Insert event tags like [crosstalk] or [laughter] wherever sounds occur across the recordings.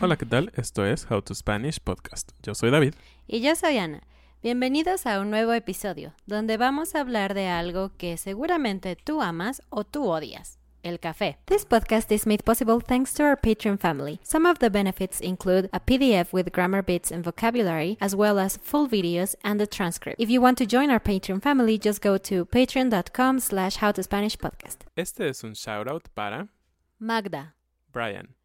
Hola, ¿qué tal? Esto es How to Spanish Podcast. Yo soy David. Y yo soy Ana. Bienvenidos a un nuevo episodio, donde vamos a hablar de algo que seguramente tú amas o tú odias. El café. This podcast is made possible thanks to our Patreon family. Some of the benefits include a PDF with grammar bits and vocabulary, as well as full videos and a transcript. If you want to join our Patreon family, just go to patreon.com slash howtospanishpodcast. Este es un shoutout para Magda, Brian,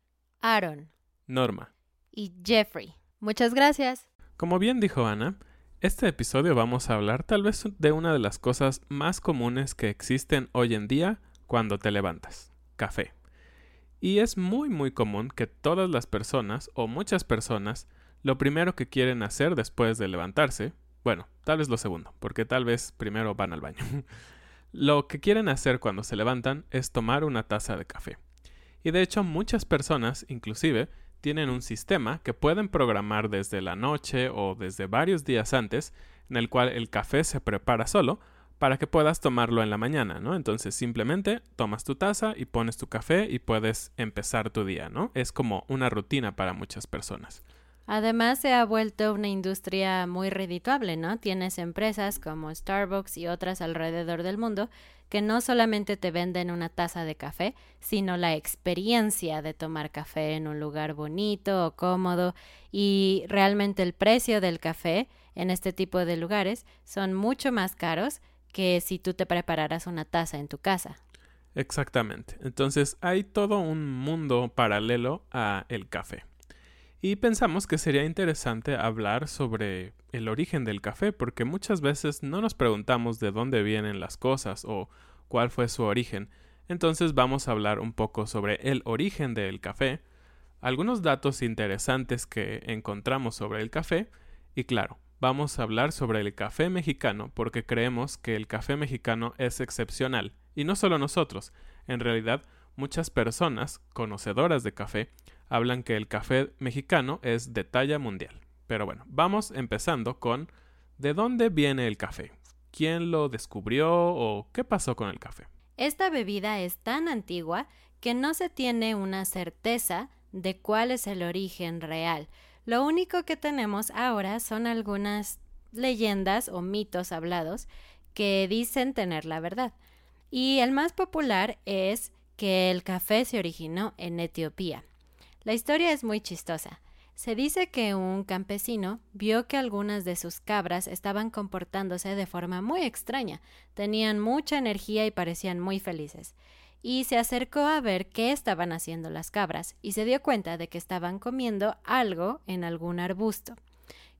Aaron Norma. y Jeffrey. Muchas gracias. Como bien dijo Ana, este episodio vamos a hablar tal vez de una de las cosas más comunes que existen hoy en día cuando te levantas, café. Y es muy muy común que todas las personas o muchas personas lo primero que quieren hacer después de levantarse, bueno, tal vez lo segundo, porque tal vez primero van al baño. [laughs] lo que quieren hacer cuando se levantan es tomar una taza de café. Y de hecho muchas personas, inclusive, tienen un sistema que pueden programar desde la noche o desde varios días antes, en el cual el café se prepara solo para que puedas tomarlo en la mañana, ¿no? Entonces simplemente tomas tu taza y pones tu café y puedes empezar tu día, ¿no? Es como una rutina para muchas personas. Además se ha vuelto una industria muy redituable, ¿no? Tienes empresas como Starbucks y otras alrededor del mundo que no solamente te venden una taza de café, sino la experiencia de tomar café en un lugar bonito o cómodo y realmente el precio del café en este tipo de lugares son mucho más caros que si tú te prepararas una taza en tu casa. Exactamente. Entonces hay todo un mundo paralelo a el café. Y pensamos que sería interesante hablar sobre el origen del café, porque muchas veces no nos preguntamos de dónde vienen las cosas o cuál fue su origen. Entonces vamos a hablar un poco sobre el origen del café, algunos datos interesantes que encontramos sobre el café y claro, vamos a hablar sobre el café mexicano porque creemos que el café mexicano es excepcional. Y no solo nosotros, en realidad muchas personas conocedoras de café hablan que el café mexicano es de talla mundial. Pero bueno, vamos empezando con ¿de dónde viene el café? ¿Quién lo descubrió o qué pasó con el café? Esta bebida es tan antigua que no se tiene una certeza de cuál es el origen real. Lo único que tenemos ahora son algunas leyendas o mitos hablados que dicen tener la verdad. Y el más popular es que el café se originó en Etiopía. La historia es muy chistosa. Se dice que un campesino vio que algunas de sus cabras estaban comportándose de forma muy extraña, tenían mucha energía y parecían muy felices, y se acercó a ver qué estaban haciendo las cabras, y se dio cuenta de que estaban comiendo algo en algún arbusto.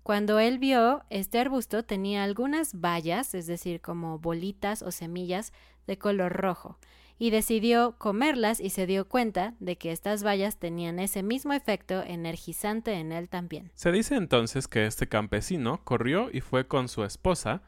Cuando él vio, este arbusto tenía algunas bayas, es decir, como bolitas o semillas de color rojo, y decidió comerlas y se dio cuenta de que estas bayas tenían ese mismo efecto energizante en él también. Se dice entonces que este campesino corrió y fue con su esposa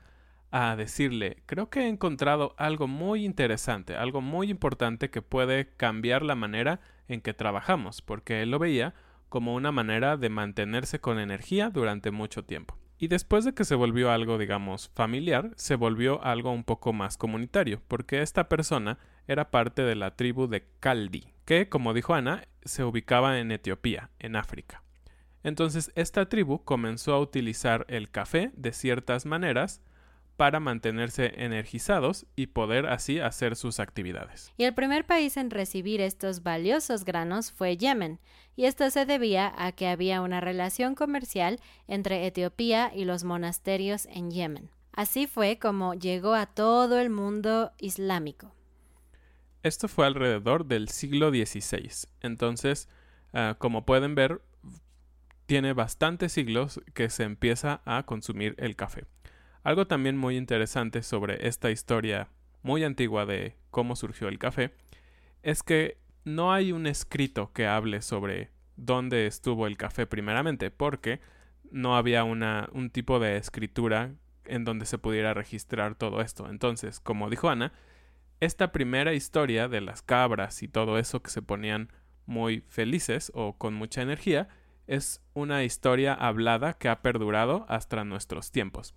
a decirle, creo que he encontrado algo muy interesante, algo muy importante que puede cambiar la manera en que trabajamos, porque él lo veía como una manera de mantenerse con energía durante mucho tiempo. Y después de que se volvió algo, digamos, familiar, se volvió algo un poco más comunitario, porque esta persona era parte de la tribu de Kaldi, que, como dijo Ana, se ubicaba en Etiopía, en África. Entonces, esta tribu comenzó a utilizar el café de ciertas maneras para mantenerse energizados y poder así hacer sus actividades. Y el primer país en recibir estos valiosos granos fue Yemen, y esto se debía a que había una relación comercial entre Etiopía y los monasterios en Yemen. Así fue como llegó a todo el mundo islámico. Esto fue alrededor del siglo XVI. Entonces, ah, como pueden ver, tiene bastantes siglos que se empieza a consumir el café. Algo también muy interesante sobre esta historia muy antigua de cómo surgió el café es que no hay un escrito que hable sobre dónde estuvo el café primeramente, porque no había una, un tipo de escritura en donde se pudiera registrar todo esto. Entonces, como dijo Ana, esta primera historia de las cabras y todo eso que se ponían muy felices o con mucha energía es una historia hablada que ha perdurado hasta nuestros tiempos.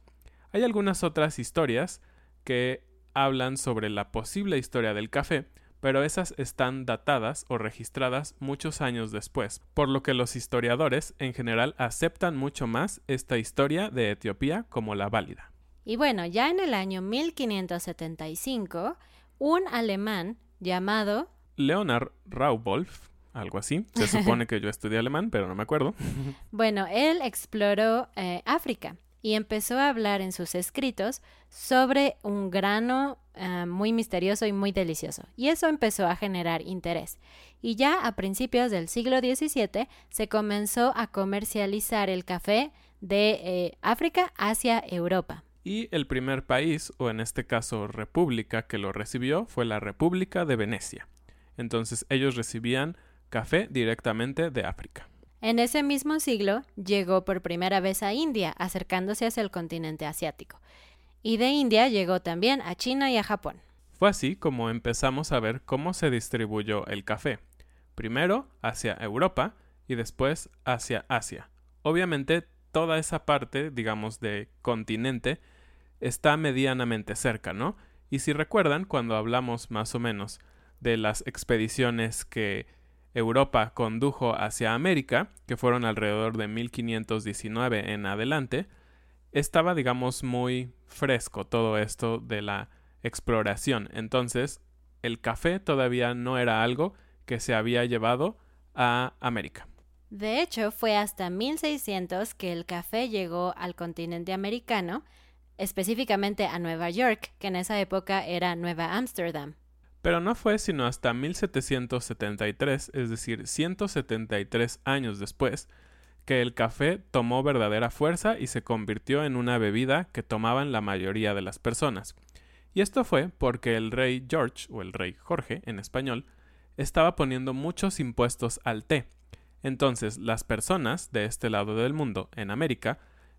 Hay algunas otras historias que hablan sobre la posible historia del café, pero esas están datadas o registradas muchos años después, por lo que los historiadores en general aceptan mucho más esta historia de Etiopía como la válida. Y bueno, ya en el año 1575, un alemán llamado Leonard Raubwolf, algo así, se [laughs] supone que yo estudié alemán, pero no me acuerdo. [laughs] bueno, él exploró eh, África y empezó a hablar en sus escritos sobre un grano eh, muy misterioso y muy delicioso. Y eso empezó a generar interés. Y ya a principios del siglo XVII se comenzó a comercializar el café de eh, África hacia Europa. Y el primer país, o en este caso república, que lo recibió fue la República de Venecia. Entonces ellos recibían café directamente de África. En ese mismo siglo llegó por primera vez a India, acercándose hacia el continente asiático. Y de India llegó también a China y a Japón. Fue así como empezamos a ver cómo se distribuyó el café. Primero hacia Europa y después hacia Asia. Obviamente toda esa parte, digamos, de continente está medianamente cerca, ¿no? Y si recuerdan, cuando hablamos más o menos de las expediciones que Europa condujo hacia América, que fueron alrededor de 1519 en adelante, estaba, digamos, muy fresco todo esto de la exploración. Entonces, el café todavía no era algo que se había llevado a América. De hecho, fue hasta 1600 que el café llegó al continente americano, específicamente a Nueva York, que en esa época era Nueva Ámsterdam. Pero no fue sino hasta 1773, es decir, 173 años después, que el café tomó verdadera fuerza y se convirtió en una bebida que tomaban la mayoría de las personas. Y esto fue porque el rey George, o el rey Jorge en español, estaba poniendo muchos impuestos al té. Entonces las personas de este lado del mundo, en América,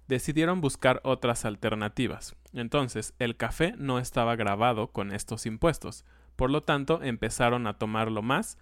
decidieron buscar otras alternativas. Entonces el café no estaba grabado con estos impuestos, por lo tanto, empezaron a tomarlo más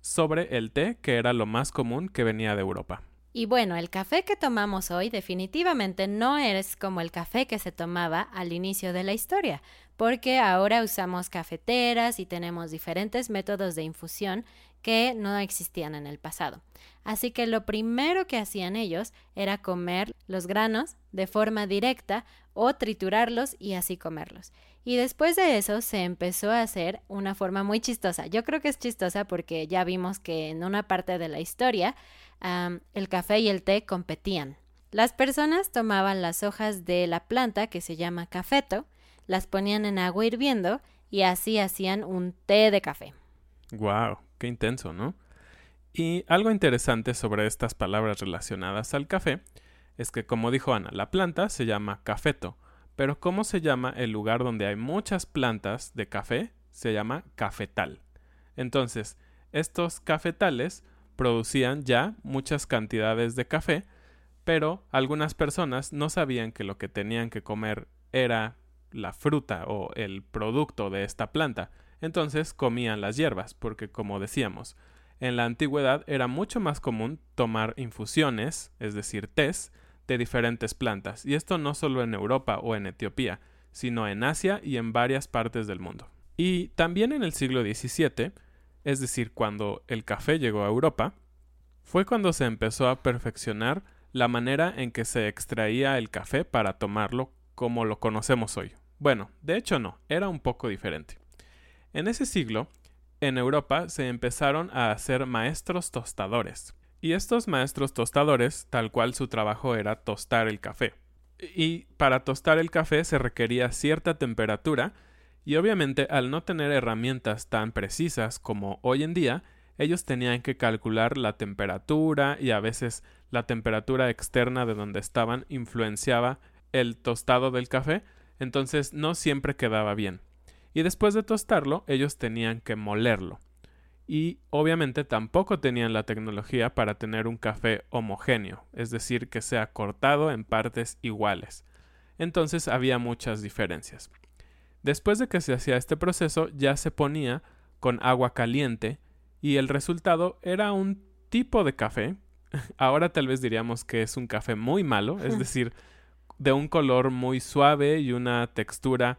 sobre el té, que era lo más común que venía de Europa. Y bueno, el café que tomamos hoy definitivamente no es como el café que se tomaba al inicio de la historia, porque ahora usamos cafeteras y tenemos diferentes métodos de infusión que no existían en el pasado. Así que lo primero que hacían ellos era comer los granos de forma directa o triturarlos y así comerlos. Y después de eso se empezó a hacer una forma muy chistosa. Yo creo que es chistosa porque ya vimos que en una parte de la historia el café y el té competían. Las personas tomaban las hojas de la planta que se llama cafeto, las ponían en agua hirviendo y así hacían un té de café. Wow, intenso, ¿no? Y algo interesante sobre estas palabras relacionadas al café es que, como dijo Ana, la planta se llama cafeto, pero ¿cómo se llama el lugar donde hay muchas plantas de café se llama cafetal. Entonces, estos cafetales producían ya muchas cantidades de café, pero algunas personas no sabían que lo que tenían que comer era la fruta o el producto de esta planta, entonces comían las hierbas, porque como decíamos, en la antigüedad era mucho más común tomar infusiones, es decir, tés, de diferentes plantas, y esto no solo en Europa o en Etiopía, sino en Asia y en varias partes del mundo. Y también en el siglo XVII, es decir, cuando el café llegó a Europa, fue cuando se empezó a perfeccionar la manera en que se extraía el café para tomarlo como lo conocemos hoy. Bueno, de hecho no, era un poco diferente. En ese siglo, en Europa se empezaron a hacer maestros tostadores. Y estos maestros tostadores, tal cual su trabajo era tostar el café. Y para tostar el café se requería cierta temperatura, y obviamente al no tener herramientas tan precisas como hoy en día, ellos tenían que calcular la temperatura y a veces la temperatura externa de donde estaban influenciaba el tostado del café, entonces no siempre quedaba bien. Y después de tostarlo, ellos tenían que molerlo. Y obviamente tampoco tenían la tecnología para tener un café homogéneo, es decir, que sea cortado en partes iguales. Entonces había muchas diferencias. Después de que se hacía este proceso, ya se ponía con agua caliente y el resultado era un tipo de café. [laughs] Ahora tal vez diríamos que es un café muy malo, es [laughs] decir, de un color muy suave y una textura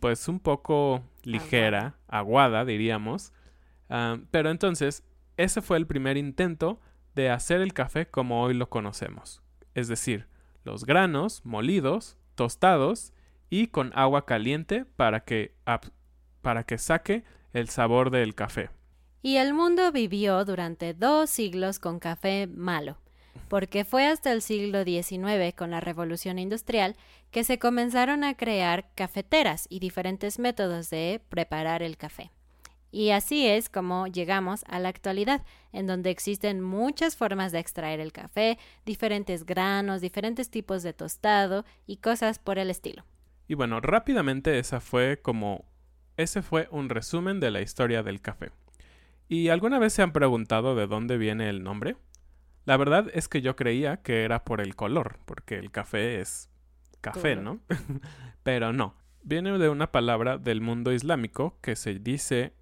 pues un poco ligera, aguada, diríamos. Ah, pero entonces, ese fue el primer intento de hacer el café como hoy lo conocemos. Es decir, los granos molidos, tostados y con agua caliente para que, para que saque el sabor del café. Y el mundo vivió durante dos siglos con café malo, porque fue hasta el siglo XIX, con la Revolución Industrial, que se comenzaron a crear cafeteras y diferentes métodos de preparar el café. Y así es como llegamos a la actualidad, en donde existen muchas formas de extraer el café, diferentes granos, diferentes tipos de tostado y cosas por el estilo. Y bueno, rápidamente esa fue como ese fue un resumen de la historia del café. ¿Y alguna vez se han preguntado de dónde viene el nombre? La verdad es que yo creía que era por el color, porque el café es café, ¿no? [laughs] Pero no. Viene de una palabra del mundo islámico que se dice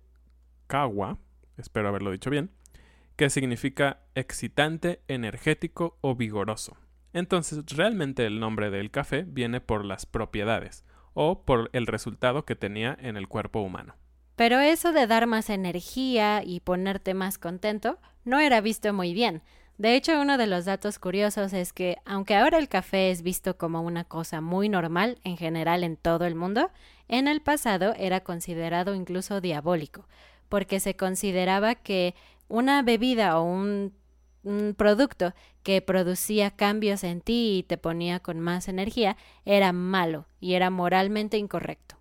kawa, espero haberlo dicho bien, que significa excitante, energético o vigoroso. Entonces, realmente el nombre del café viene por las propiedades o por el resultado que tenía en el cuerpo humano. Pero eso de dar más energía y ponerte más contento no era visto muy bien. De hecho, uno de los datos curiosos es que, aunque ahora el café es visto como una cosa muy normal en general en todo el mundo, en el pasado era considerado incluso diabólico, porque se consideraba que una bebida o un, producto que producía cambios en ti y te ponía con más energía era malo y era moralmente incorrecto.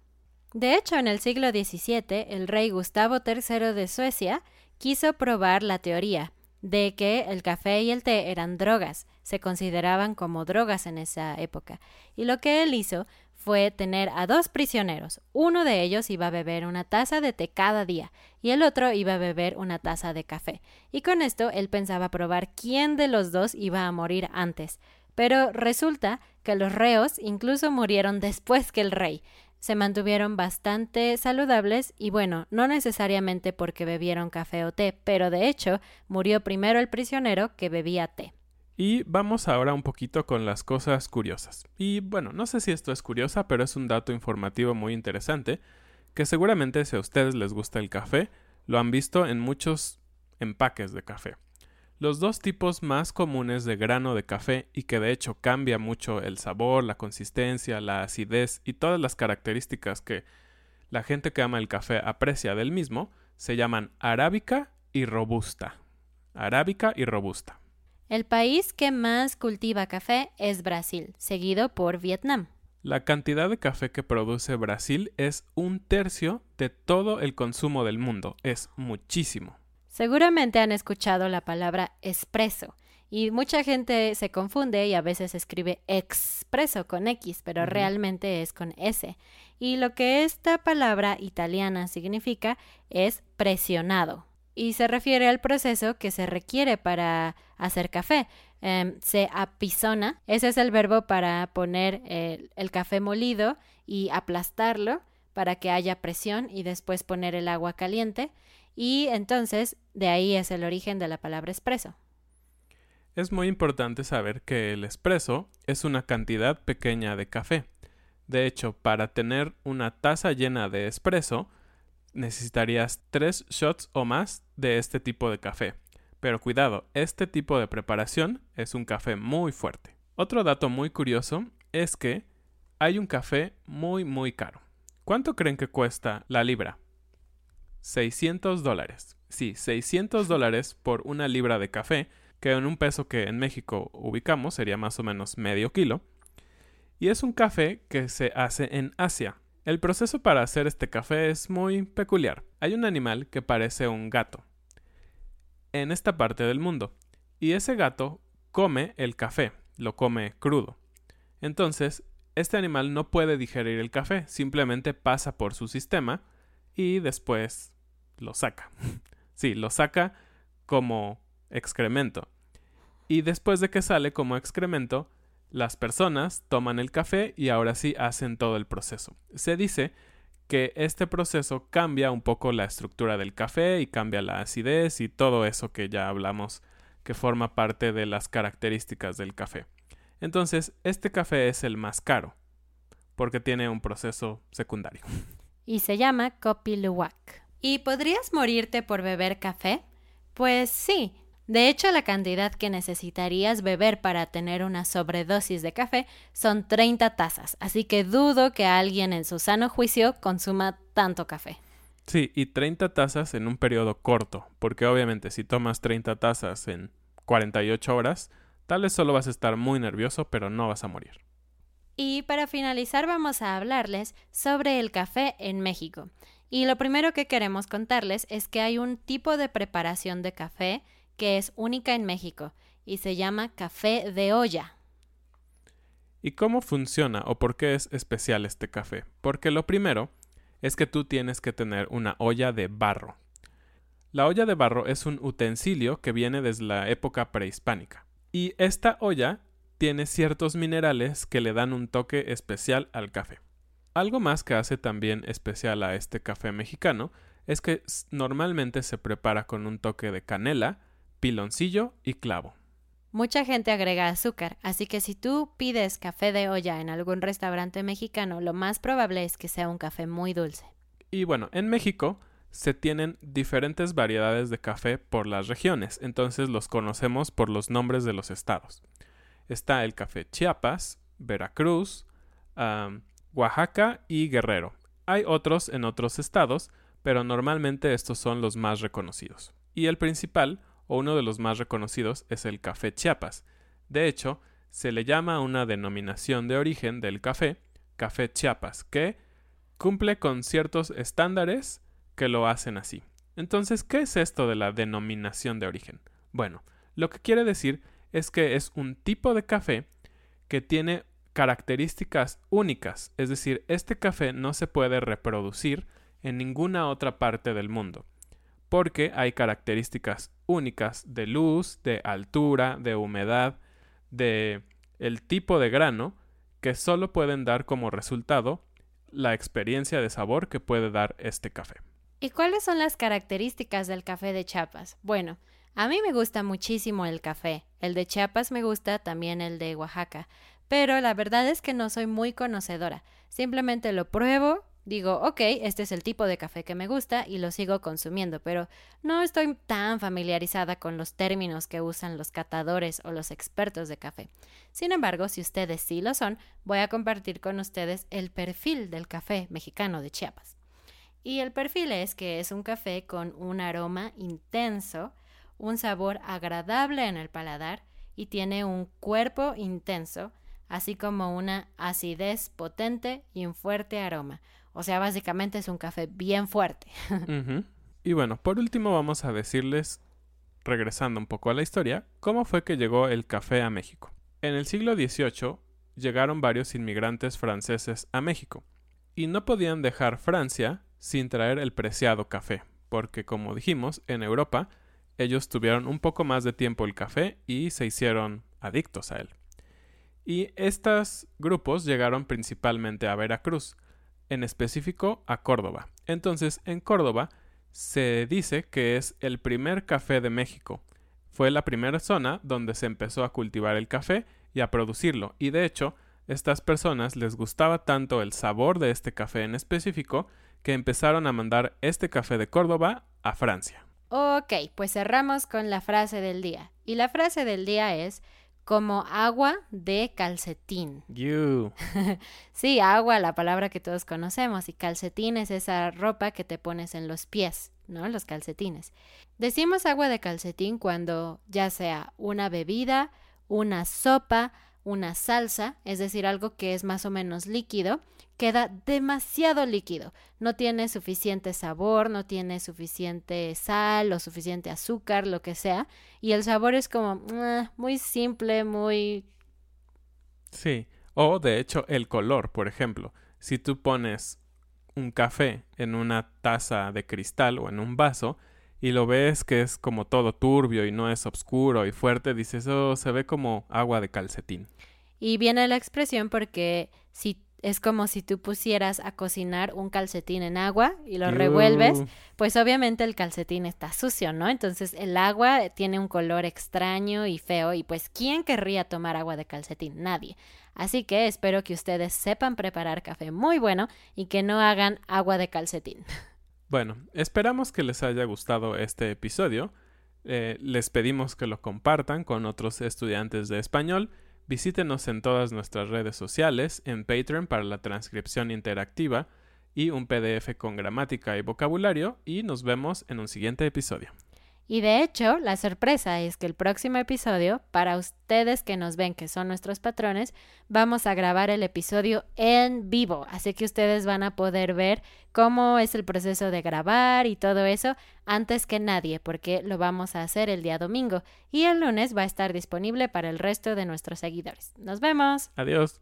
De hecho, en el siglo XVII, el rey Gustavo III de Suecia quiso probar la teoría de que el café y el té eran drogas, se consideraban como drogas en esa época, y lo que él hizo fue tener a dos prisioneros. Uno de ellos iba a beber una taza de té cada día y el otro iba a beber una taza de café. Y con esto él pensaba probar quién de los dos iba a morir antes. Pero resulta que los reos incluso murieron después que el rey se mantuvieron bastante saludables y bueno, no necesariamente porque bebieron café o té, pero de hecho murió primero el prisionero que bebía té. Y vamos ahora un poquito con las cosas curiosas. Y bueno, no sé si esto es curiosa, pero es un dato informativo muy interesante, que seguramente si a ustedes les gusta el café, lo han visto en muchos empaques de café. Los dos tipos más comunes de grano de café y que de hecho cambia mucho el sabor, la consistencia, la acidez y todas las características que la gente que ama el café aprecia del mismo, se llaman arábica y robusta. Arábica y robusta. El país que más cultiva café es Brasil, seguido por Vietnam. La cantidad de café que produce Brasil es un tercio de todo el consumo del mundo. Es muchísimo. Seguramente han escuchado la palabra espresso, Y mucha gente se confunde y a veces escribe expreso con X, pero realmente es con S. Y lo que esta palabra italiana significa es presionado. Y se refiere al proceso que se requiere para hacer café. Em, se apisona, ese es el verbo para poner el café molido y aplastarlo para que haya presión y después poner el agua caliente. Y entonces de ahí es el origen de la palabra espresso. Es muy importante saber que el espresso es una cantidad pequeña de café. De hecho, para tener una taza llena de espresso, necesitarías tres shots o más de este tipo de café. Pero cuidado, este tipo de preparación es un café muy fuerte. Otro dato muy curioso es que hay un café muy muy caro. ¿Cuánto creen que cuesta la libra? 600 dólares. Sí, 600 dólares por una libra de café que en un peso que en México ubicamos sería más o menos medio kilo. Y es un café que se hace en Asia. El proceso para hacer este café es muy peculiar. Hay un animal que parece un gato en esta parte del mundo, y ese gato come el café, lo come crudo. Entonces, este animal no puede digerir el café, simplemente pasa por su sistema y después lo saca. [laughs] sí, lo saca como excremento. Y después de que sale como excremento, las personas toman el café y ahora sí hacen todo el proceso. Se dice que este proceso cambia un poco la estructura del café y cambia la acidez y todo eso que ya hablamos que forma parte de las características del café. Entonces, este café es el más caro porque tiene un proceso secundario. Y se llama Kopi Luwak. ¿Y podrías morirte por beber café? Pues sí, de hecho, la cantidad que necesitarías beber para tener una sobredosis de café son 30 tazas, así que dudo que alguien en su sano juicio consuma tanto café. Sí, y 30 tazas en un periodo corto, porque obviamente si tomas 30 tazas en 48 horas, tal vez solo vas a estar muy nervioso, pero no vas a morir. Y para finalizar vamos a hablarles sobre el café en México. Y lo primero que queremos contarles es que hay un tipo de preparación de café que es única en México y se llama café de olla. ¿Y cómo funciona o por qué es especial este café? Porque lo primero es que tú tienes que tener una olla de barro. La olla de barro es un utensilio que viene desde la época prehispánica. Y esta olla tiene ciertos minerales que le dan un toque especial al café. Algo más que hace también especial a este café mexicano es que normalmente se prepara con un toque de canela, piloncillo y clavo. Mucha gente agrega azúcar, así que si tú pides café de olla en algún restaurante mexicano, lo más probable es que sea un café muy dulce. Y bueno, en México se tienen diferentes variedades de café por las regiones, entonces los conocemos por los nombres de los estados. Está el café Chiapas, Veracruz, Oaxaca y Guerrero. Hay otros en otros estados, pero normalmente estos son los más reconocidos. Y el principal o uno de los más reconocidos es el café Chiapas. De hecho, se le llama una denominación de origen del café, café Chiapas, que cumple con ciertos estándares que lo hacen así. Entonces, ¿qué es esto de la denominación de origen? Bueno, lo que quiere decir es que es un tipo de café que tiene características únicas, es decir, este café no se puede reproducir en ninguna otra parte del mundo porque hay características únicas de luz, de altura, de humedad, de el tipo de grano que solo pueden dar como resultado la experiencia de sabor que puede dar este café. ¿Y cuáles son las características del café de Chiapas? Bueno, a mí me gusta muchísimo el café. El de Chiapas me gusta también el de Oaxaca. Pero la verdad es que no soy muy conocedora. Simplemente lo pruebo, digo, ok, este es el tipo de café que me gusta y lo sigo consumiendo, pero no estoy tan familiarizada con los términos que usan los catadores o los expertos de café. Sin embargo, si ustedes sí lo son, voy a compartir con ustedes el perfil del café mexicano de Chiapas. Y el perfil es que es un café con un aroma intenso, un sabor agradable en el paladar y tiene un cuerpo intenso, así como una acidez potente y un fuerte aroma. O sea, básicamente es un café bien fuerte. [laughs] Y bueno, por último vamos a decirles regresando un poco a la historia, ¿cómo fue que llegó el café a México? En el siglo XVIII llegaron varios inmigrantes franceses a México y no podían dejar Francia sin traer el preciado café, porque como dijimos, en Europa ellos tuvieron un poco más de tiempo el café y se hicieron adictos a él. Y estos grupos llegaron principalmente a Veracruz, en específico a Córdoba. Entonces, en Córdoba se dice que es el primer café de México. Fue la primera zona donde se empezó a cultivar el café y a producirlo, y de hecho, estas personas les gustaba tanto el sabor de este café en específico que empezaron a mandar este café de Córdoba a Francia. Ok, pues cerramos con la frase del día. Y la frase del día es como agua de calcetín. You. [laughs] sí, agua, la palabra que todos conocemos, y calcetín es esa ropa que te pones en los pies, ¿no? Los calcetines. Decimos agua de calcetín cuando ya sea una bebida, una sopa, una salsa, es decir, algo que es más o menos líquido, queda demasiado líquido. No tiene suficiente sabor, no tiene suficiente sal o suficiente azúcar, lo que sea. Y el sabor es como ah, muy simple, muy... Sí. O de hecho el color, por ejemplo. Si tú pones un café en una taza de cristal o en un vaso y lo ves que es como todo turbio y no es oscuro y fuerte, dices, oh, se ve como agua de calcetín. Y viene la expresión porque si es como si tú pusieras a cocinar un calcetín en agua y lo revuelves, pues obviamente el calcetín está sucio, ¿no? Entonces el agua tiene un color extraño y feo y pues ¿quién querría tomar agua de calcetín? Nadie. Así que espero que ustedes sepan preparar café muy bueno y que no hagan agua de calcetín. [laughs] Bueno, esperamos que les haya gustado este episodio. Eh, les pedimos que lo compartan con otros estudiantes de español Visítenos en todas nuestras redes sociales, en Patreon para la transcripción interactiva y un PDF con gramática y vocabulario y nos vemos en un siguiente episodio. Y de hecho, la sorpresa es que el próximo episodio, para ustedes que nos ven que son nuestros patrones, vamos a grabar el episodio en vivo. Así que ustedes van a poder ver cómo es el proceso de grabar y todo eso antes que nadie, porque lo vamos a hacer el día domingo. Y el lunes va a estar disponible para el resto de nuestros seguidores. Nos vemos. Adiós.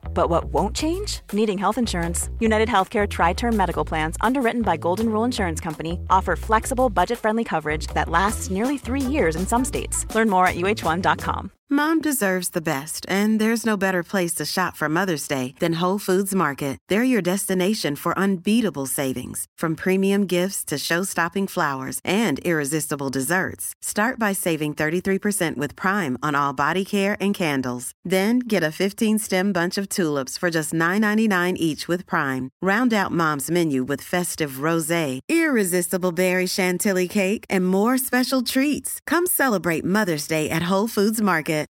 But what won't change? Needing health insurance. United Healthcare Tri Term Medical Plans, underwritten by Golden Rule Insurance Company, offer flexible, budget friendly coverage that lasts nearly three years in some states. Learn more at uh1.com. Mom deserves the best, and there's no better place to shop for Mother's Day than Whole Foods Market. They're your destination for unbeatable savings, from premium gifts to show stopping flowers and irresistible desserts. Start by saving 33% with Prime on all body care and candles. Then get a 15 stem bunch of tulips for just $9.99 each with Prime. Round out mom's menu with festive rose, irresistible berry chantilly cake, and more special treats. Come celebrate Mother's Day at Whole Foods Market.